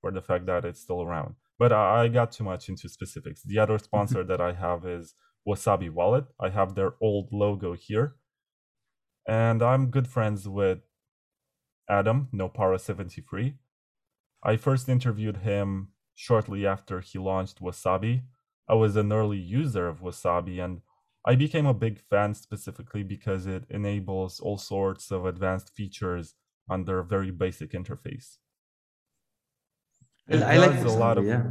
Speaker 2: for the fact that it's still around but I got too much into specifics. The other mm-hmm. sponsor that I have is Wasabi Wallet. I have their old logo here. And I'm good friends with Adam, Nopara73. I first interviewed him shortly after he launched Wasabi. I was an early user of Wasabi and I became a big fan specifically because it enables all sorts of advanced features on their very basic interface.
Speaker 1: It I like a lot of yeah.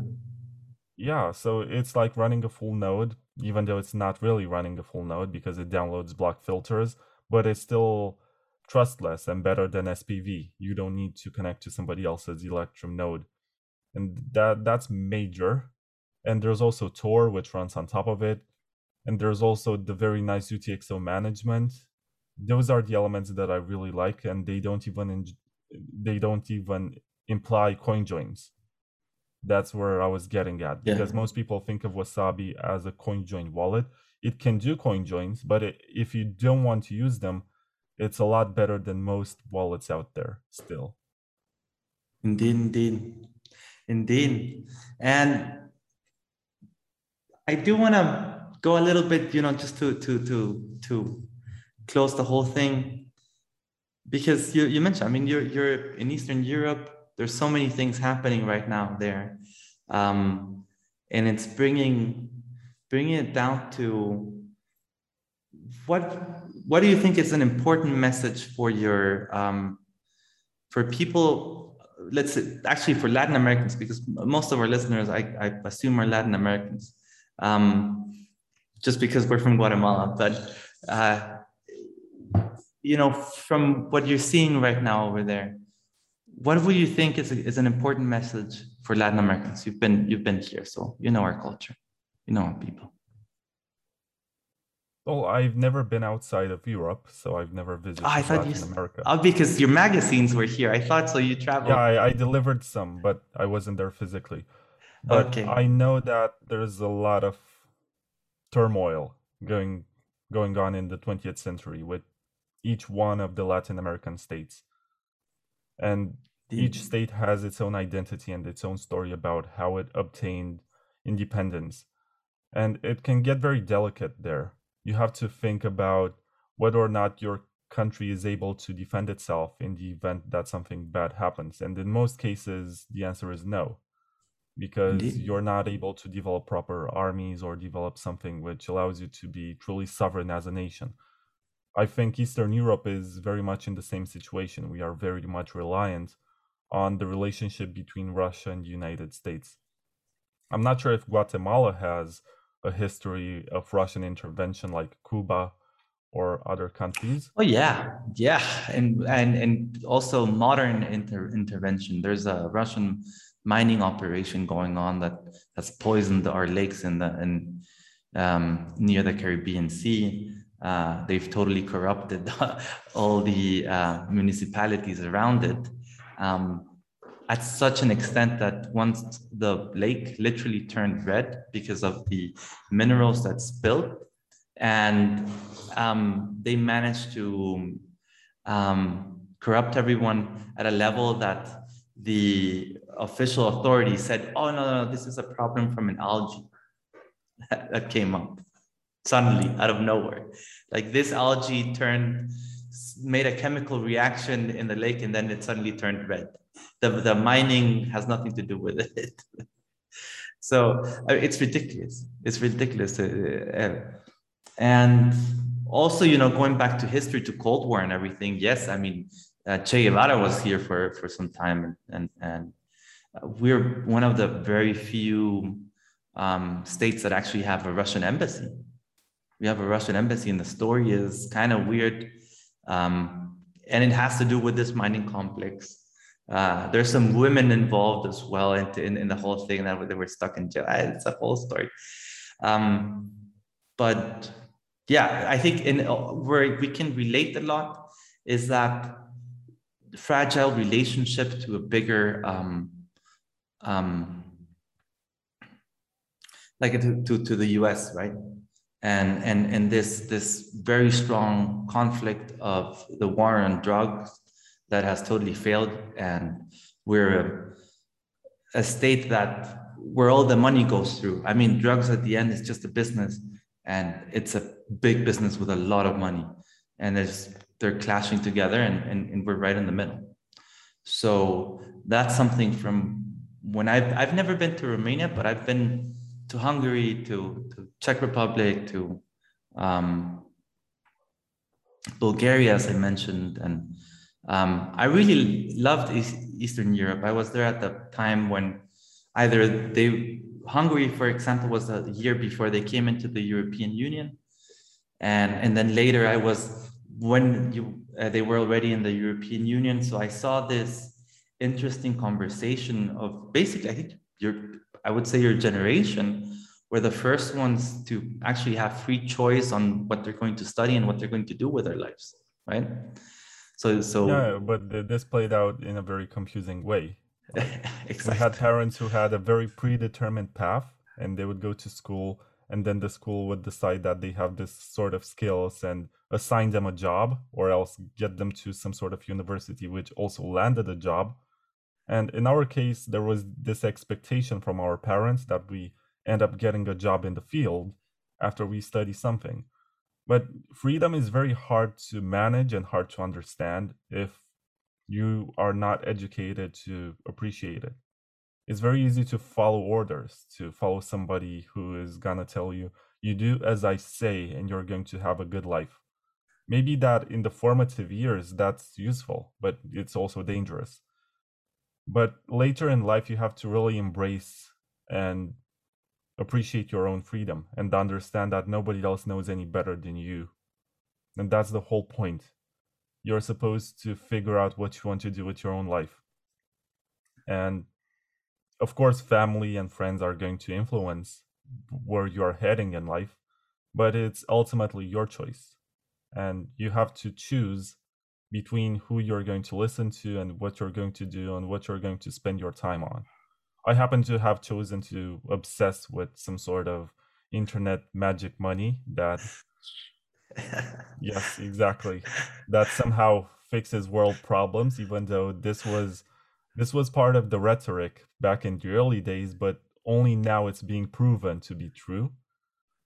Speaker 2: Yeah, so it's like running a full node, even though it's not really running a full node because it downloads block filters, but it's still trustless and better than SPV. You don't need to connect to somebody else's Electrum node. And that that's major. And there's also Tor, which runs on top of it. And there's also the very nice UTXO management. Those are the elements that I really like, and they don't even they don't even imply coin joins that's where I was getting at because yeah. most people think of Wasabi as a coin join wallet. It can do coin joins, but it, if you don't want to use them, it's a lot better than most wallets out there still.
Speaker 1: Indeed, indeed, indeed. And I do want to go a little bit, you know, just to to to to close the whole thing because you, you mentioned, I mean, you're you're in Eastern Europe there's so many things happening right now there. Um, and it's bringing bringing it down to what what do you think is an important message for your um, for people let's say, actually for latin americans because most of our listeners i, I assume are latin americans um, just because we're from guatemala. But uh, you know from what you're seeing right now over there what would you think is, is an important message for Latin Americans? You've been you've been here, so you know our culture, you know our people.
Speaker 2: Well, I've never been outside of Europe, so I've never visited oh, I thought Latin you, America.
Speaker 1: Oh, because your magazines were here. I thought so. You traveled.
Speaker 2: Yeah, I, I delivered some, but I wasn't there physically. But okay. I know that there's a lot of turmoil going going on in the 20th century with each one of the Latin American states and each state has its own identity and its own story about how it obtained independence and it can get very delicate there you have to think about whether or not your country is able to defend itself in the event that something bad happens. And in most cases, the answer is no, because Indeed. you're not able to develop proper armies or develop something which allows you to be truly sovereign as a nation. I think Eastern Europe is very much in the same situation. We are very much reliant on the relationship between Russia and the United States. I'm not sure if Guatemala has a history of Russian intervention like Cuba or other countries.
Speaker 1: Oh yeah, yeah, and and and also modern inter- intervention. There's a Russian mining operation going on that has poisoned our lakes in the in um, near the Caribbean Sea. Uh, they've totally corrupted all the uh, municipalities around it. Um, at such an extent that once the lake literally turned red because of the minerals that spilled, and um, they managed to um, corrupt everyone at a level that the official authority said, "Oh no, no, no this is a problem from an algae that came up suddenly out of nowhere. Like this algae turned." made a chemical reaction in the lake and then it suddenly turned red the, the mining has nothing to do with it. so uh, it's ridiculous. It's ridiculous. Uh, and also, you know, going back to history, to Cold War and everything. Yes, I mean, uh, Che Guevara was here for for some time, and and, and we're one of the very few um, states that actually have a Russian embassy. We have a Russian embassy, and the story is kind of weird, um, and it has to do with this mining complex uh, there's some women involved as well in, in, in, the whole thing that they were stuck in jail. It's a whole story. Um, but yeah, I think in where we can relate a lot is that fragile relationship to a bigger um, um, like to, to, to the US, right? And, and, and this, this very strong conflict of the war on drugs that has totally failed. And we're a, a state that where all the money goes through. I mean drugs at the end is just a business and it's a big business with a lot of money. And there's they're clashing together and, and, and we're right in the middle. So that's something from when I've, I've never been to romania but i've been to hungary to, to czech republic to um, bulgaria as i mentioned and um, I really loved Eastern Europe. I was there at the time when either they, Hungary, for example, was a year before they came into the European Union. And, and then later I was, when you, uh, they were already in the European Union. So I saw this interesting conversation of basically, I think your, I would say your generation were the first ones to actually have free choice on what they're going to study and what they're going to do with their lives, right? So so
Speaker 2: yeah, but this played out in a very confusing way. exactly. We had parents who had a very predetermined path, and they would go to school, and then the school would decide that they have this sort of skills and assign them a job, or else get them to some sort of university, which also landed a job. And in our case, there was this expectation from our parents that we end up getting a job in the field after we study something. But freedom is very hard to manage and hard to understand if you are not educated to appreciate it. It's very easy to follow orders, to follow somebody who is gonna tell you, you do as I say, and you're going to have a good life. Maybe that in the formative years, that's useful, but it's also dangerous. But later in life, you have to really embrace and appreciate your own freedom and understand that nobody else knows any better than you. And that's the whole point. You're supposed to figure out what you want to do with your own life. And of course, family and friends are going to influence where you're heading in life, but it's ultimately your choice. And you have to choose between who you're going to listen to and what you're going to do and what you're going to spend your time on. I happen to have chosen to obsess with some sort of internet magic money that yes exactly that somehow fixes world problems even though this was this was part of the rhetoric back in the early days but only now it's being proven to be true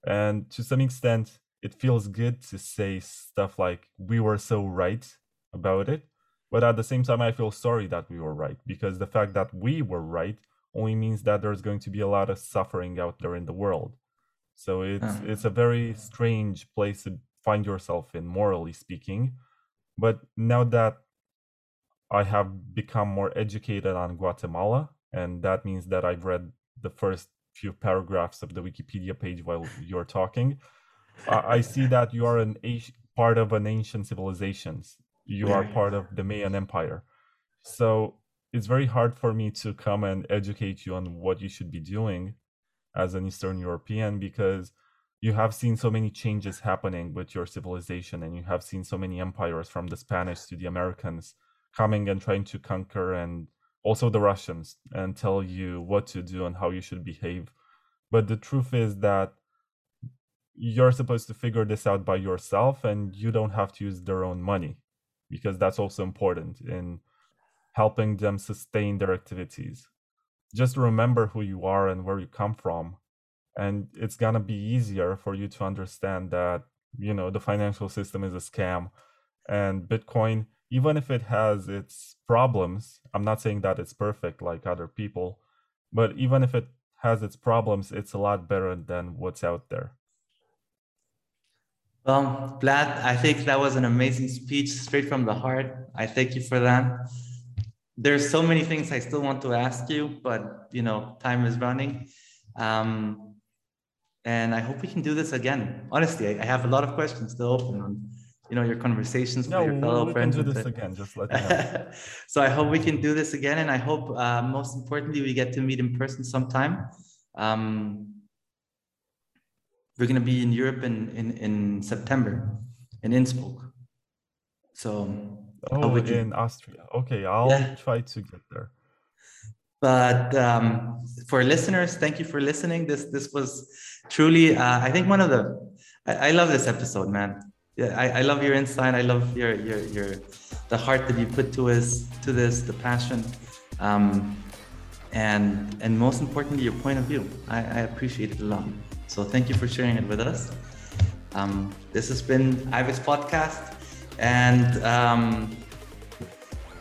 Speaker 2: and to some extent it feels good to say stuff like we were so right about it but at the same time i feel sorry that we were right because the fact that we were right only means that there's going to be a lot of suffering out there in the world so it's uh. it's a very strange place to find yourself in morally speaking but now that i have become more educated on guatemala and that means that i've read the first few paragraphs of the wikipedia page while you're talking I see that you are an part of an ancient civilizations. You are part of the Mayan Empire. So it's very hard for me to come and educate you on what you should be doing as an Eastern European because you have seen so many changes happening with your civilization and you have seen so many empires from the Spanish to the Americans coming and trying to conquer and also the Russians and tell you what to do and how you should behave. But the truth is that you're supposed to figure this out by yourself and you don't have to use their own money because that's also important in helping them sustain their activities. Just remember who you are and where you come from and it's going to be easier for you to understand that you know the financial system is a scam and bitcoin even if it has its problems i'm not saying that it's perfect like other people but even if it has its problems it's a lot better than what's out there
Speaker 1: well, Vlad, I think that was an amazing speech straight from the heart. I thank you for that. There's so many things I still want to ask you, but you know, time is running. Um, and I hope we can do this again. Honestly, I, I have a lot of questions still open on, you know, your conversations
Speaker 2: no,
Speaker 1: with your fellow
Speaker 2: we
Speaker 1: friends.
Speaker 2: can do this again. Just let me know.
Speaker 1: so I hope we can do this again, and I hope, uh, most importantly, we get to meet in person sometime. Um, we're going to be in Europe in, in, in September in Innsbruck. So,
Speaker 2: oh, in Austria. Okay, I'll yeah. try to get there.
Speaker 1: But um, for listeners, thank you for listening. This this was truly, uh, I think, one of the. I, I love this episode, man. Yeah, I, I love your insight. I love your your your the heart that you put to us to this, the passion, um, and and most importantly, your point of view. I, I appreciate it a lot. So thank you for sharing it with us. Um, this has been Ivis podcast, and um,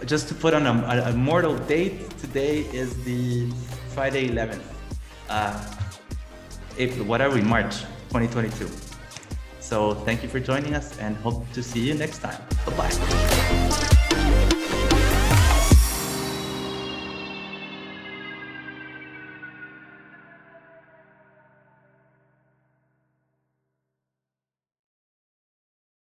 Speaker 1: just to put on a, a, mortal date, today is the Friday 11th, uh, April, whatever, March 2022. So thank you for joining us, and hope to see you next time. Bye bye.